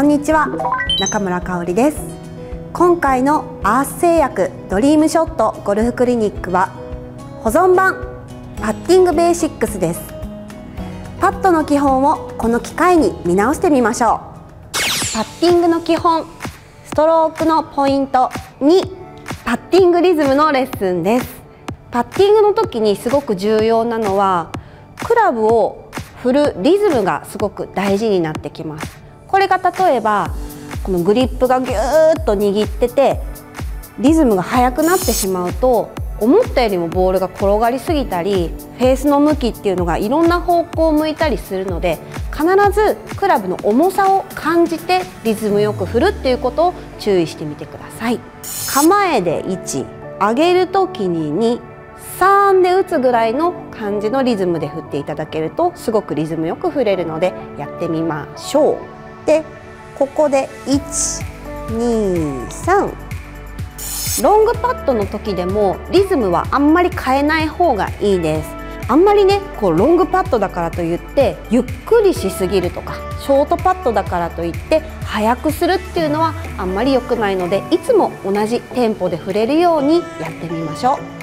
こんにちは。中村香織です。今回のアース製薬ドリームショットゴルフクリニックは保存版パッティングベーシックスです。パットの基本をこの機会に見直してみましょう。パッティングの基本ストロークのポイント2パッティングリズムのレッスンです。パッティングの時にすごく重要なのはクラブを振るリズムがすごく大事になってきます。これが例えばこのグリップがぎゅーっと握っててリズムが速くなってしまうと思ったよりもボールが転がりすぎたりフェースの向きっていうのがいろんな方向を向いたりするので必ずクラブの重さを感じてリズムよく振るっていうことを注意してみてください構えで1上げる時に2 3で打つぐらいの感じのリズムで振っていただけるとすごくリズムよく振れるのでやってみましょう。でここで123ロングパットの時でもリズムはあんまり変えない方がいいです。あんまりねこうロングパットだからといってゆっくりしすぎるとかショートパットだからといって速くするっていうのはあんまり良くないのでいつも同じテンポで振れるようにやってみましょう。